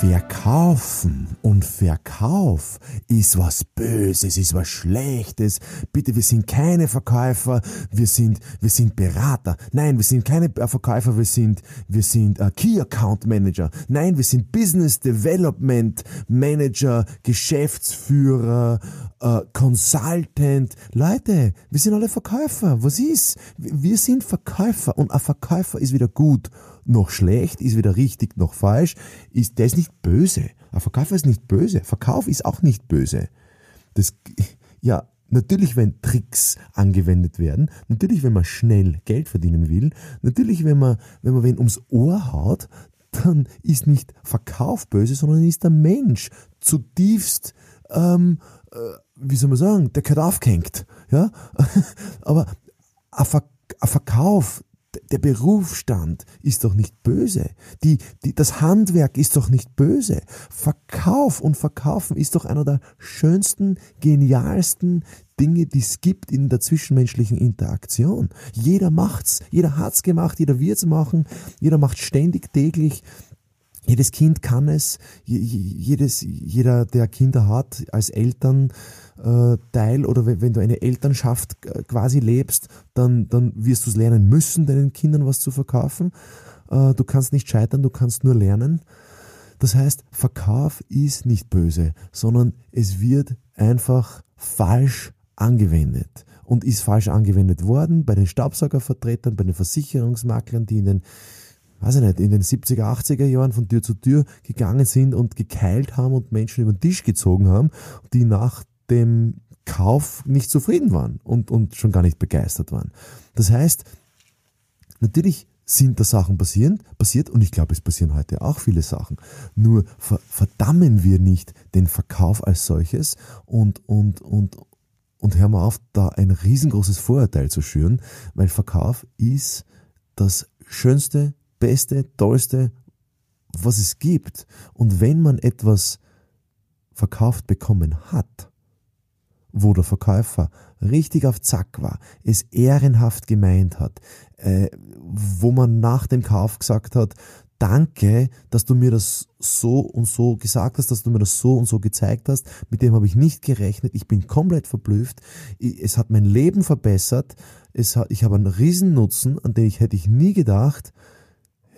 Verkaufen und Verkauf ist was Böses, ist was Schlechtes. Bitte, wir sind keine Verkäufer, wir sind, wir sind Berater. Nein, wir sind keine Verkäufer, wir sind, wir sind uh, Key Account Manager. Nein, wir sind Business Development Manager, Geschäftsführer, uh, Consultant. Leute, wir sind alle Verkäufer. Was ist? Wir sind Verkäufer und ein Verkäufer ist wieder gut noch schlecht, ist wieder richtig noch falsch, ist, der ist nicht böse. Ein Verkäufer ist nicht böse. Verkauf ist auch nicht böse. Das, ja, natürlich, wenn Tricks angewendet werden, natürlich, wenn man schnell Geld verdienen will, natürlich, wenn man, wenn man wen ums Ohr haut, dann ist nicht Verkauf böse, sondern ist der Mensch zutiefst, ähm, äh, wie soll man sagen, der gehört aufgehängt. Ja? Aber ein, Verkauf, der Berufsstand ist doch nicht böse. Die, die, das Handwerk ist doch nicht böse. Verkauf und Verkaufen ist doch einer der schönsten, genialsten Dinge, die es gibt in der zwischenmenschlichen Interaktion. Jeder macht's. Jeder hat's gemacht. Jeder wird's machen. Jeder macht ständig, täglich jedes Kind kann es, jedes, jeder, der Kinder hat, als Eltern, äh, oder wenn du eine Elternschaft quasi lebst, dann, dann wirst du es lernen müssen, deinen Kindern was zu verkaufen. Äh, du kannst nicht scheitern, du kannst nur lernen. Das heißt, Verkauf ist nicht böse, sondern es wird einfach falsch angewendet und ist falsch angewendet worden bei den Staubsaugervertretern, bei den Versicherungsmaklern, die in den weiß ich nicht, in den 70er, 80er Jahren von Tür zu Tür gegangen sind und gekeilt haben und Menschen über den Tisch gezogen haben, die nach dem Kauf nicht zufrieden waren und, und schon gar nicht begeistert waren. Das heißt, natürlich sind da Sachen passieren, passiert und ich glaube, es passieren heute auch viele Sachen. Nur verdammen wir nicht den Verkauf als solches und, und, und, und hören wir auf, da ein riesengroßes Vorurteil zu schüren, weil Verkauf ist das schönste, beste, tollste, was es gibt. Und wenn man etwas verkauft bekommen hat, wo der Verkäufer richtig auf Zack war, es ehrenhaft gemeint hat, äh, wo man nach dem Kauf gesagt hat, danke, dass du mir das so und so gesagt hast, dass du mir das so und so gezeigt hast, mit dem habe ich nicht gerechnet, ich bin komplett verblüfft, es hat mein Leben verbessert, es hat, ich habe einen Riesennutzen, an den ich hätte ich nie gedacht,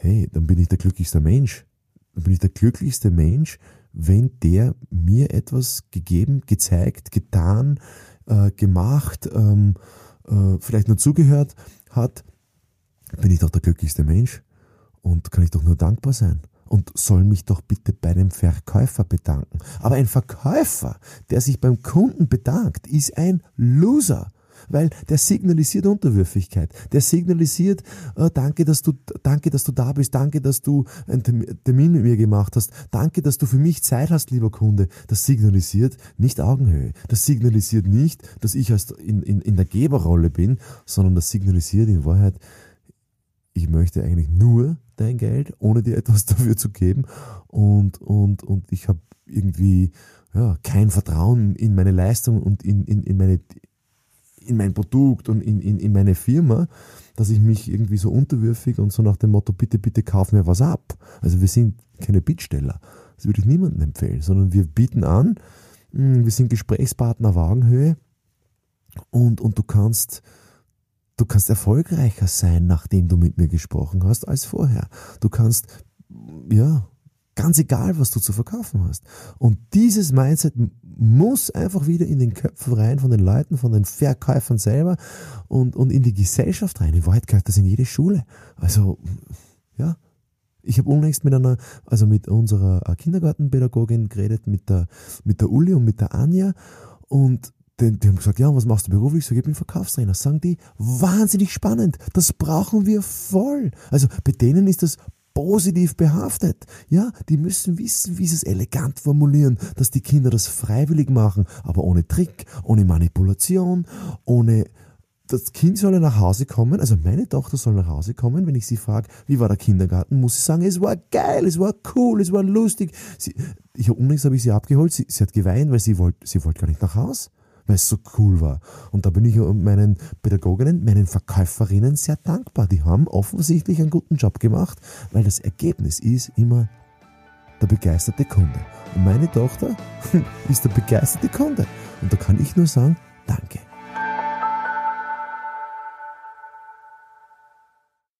hey, dann bin ich der glücklichste Mensch. Dann bin ich der glücklichste Mensch, wenn der mir etwas gegeben, gezeigt, getan, äh, gemacht, ähm, äh, vielleicht nur zugehört hat, bin ich doch der glücklichste Mensch und kann ich doch nur dankbar sein und soll mich doch bitte bei dem Verkäufer bedanken. Aber ein Verkäufer, der sich beim Kunden bedankt, ist ein Loser weil der signalisiert Unterwürfigkeit. Der signalisiert, äh, danke, dass du, danke, dass du da bist, danke, dass du einen Termin mit mir gemacht hast, danke, dass du für mich Zeit hast, lieber Kunde. Das signalisiert nicht Augenhöhe. Das signalisiert nicht, dass ich als in, in, in der Geberrolle bin, sondern das signalisiert in Wahrheit, ich möchte eigentlich nur dein Geld, ohne dir etwas dafür zu geben. Und, und, und ich habe irgendwie ja, kein Vertrauen in meine Leistung und in, in, in meine in mein Produkt und in, in, in meine Firma, dass ich mich irgendwie so unterwürfig und so nach dem Motto, bitte, bitte kauf mir was ab. Also wir sind keine Bittsteller. Das würde ich niemandem empfehlen, sondern wir bieten an, hm, wir sind Gesprächspartner Wagenhöhe und, und du kannst, du kannst erfolgreicher sein, nachdem du mit mir gesprochen hast, als vorher. Du kannst, ja, Ganz egal, was du zu verkaufen hast. Und dieses Mindset muss einfach wieder in den Köpfen rein von den Leuten, von den Verkäufern selber und, und in die Gesellschaft rein. In Wahrheit gehört das in jede Schule. Also, ja. Ich habe unlängst mit einer, also mit unserer Kindergartenpädagogin geredet, mit der, mit der Uli und mit der Anja und die, die haben gesagt, ja, was machst du beruflich? Ich sage, ich bin Verkaufstrainer. Sagen die, wahnsinnig spannend. Das brauchen wir voll. Also bei denen ist das positiv behaftet. Ja, die müssen wissen, wie sie es elegant formulieren, dass die Kinder das freiwillig machen, aber ohne Trick, ohne Manipulation, ohne das Kind soll nach Hause kommen, also meine Tochter soll nach Hause kommen, wenn ich sie frage, wie war der Kindergarten, muss sie sagen, es war geil, es war cool, es war lustig. Sie, ich habe unlängst habe ich sie abgeholt, sie, sie hat geweint, weil sie wollte, sie wollte gar nicht nach Hause weil es so cool war. Und da bin ich meinen Pädagoginnen, meinen Verkäuferinnen sehr dankbar. Die haben offensichtlich einen guten Job gemacht, weil das Ergebnis ist immer der begeisterte Kunde. Und meine Tochter ist der begeisterte Kunde. Und da kann ich nur sagen, danke.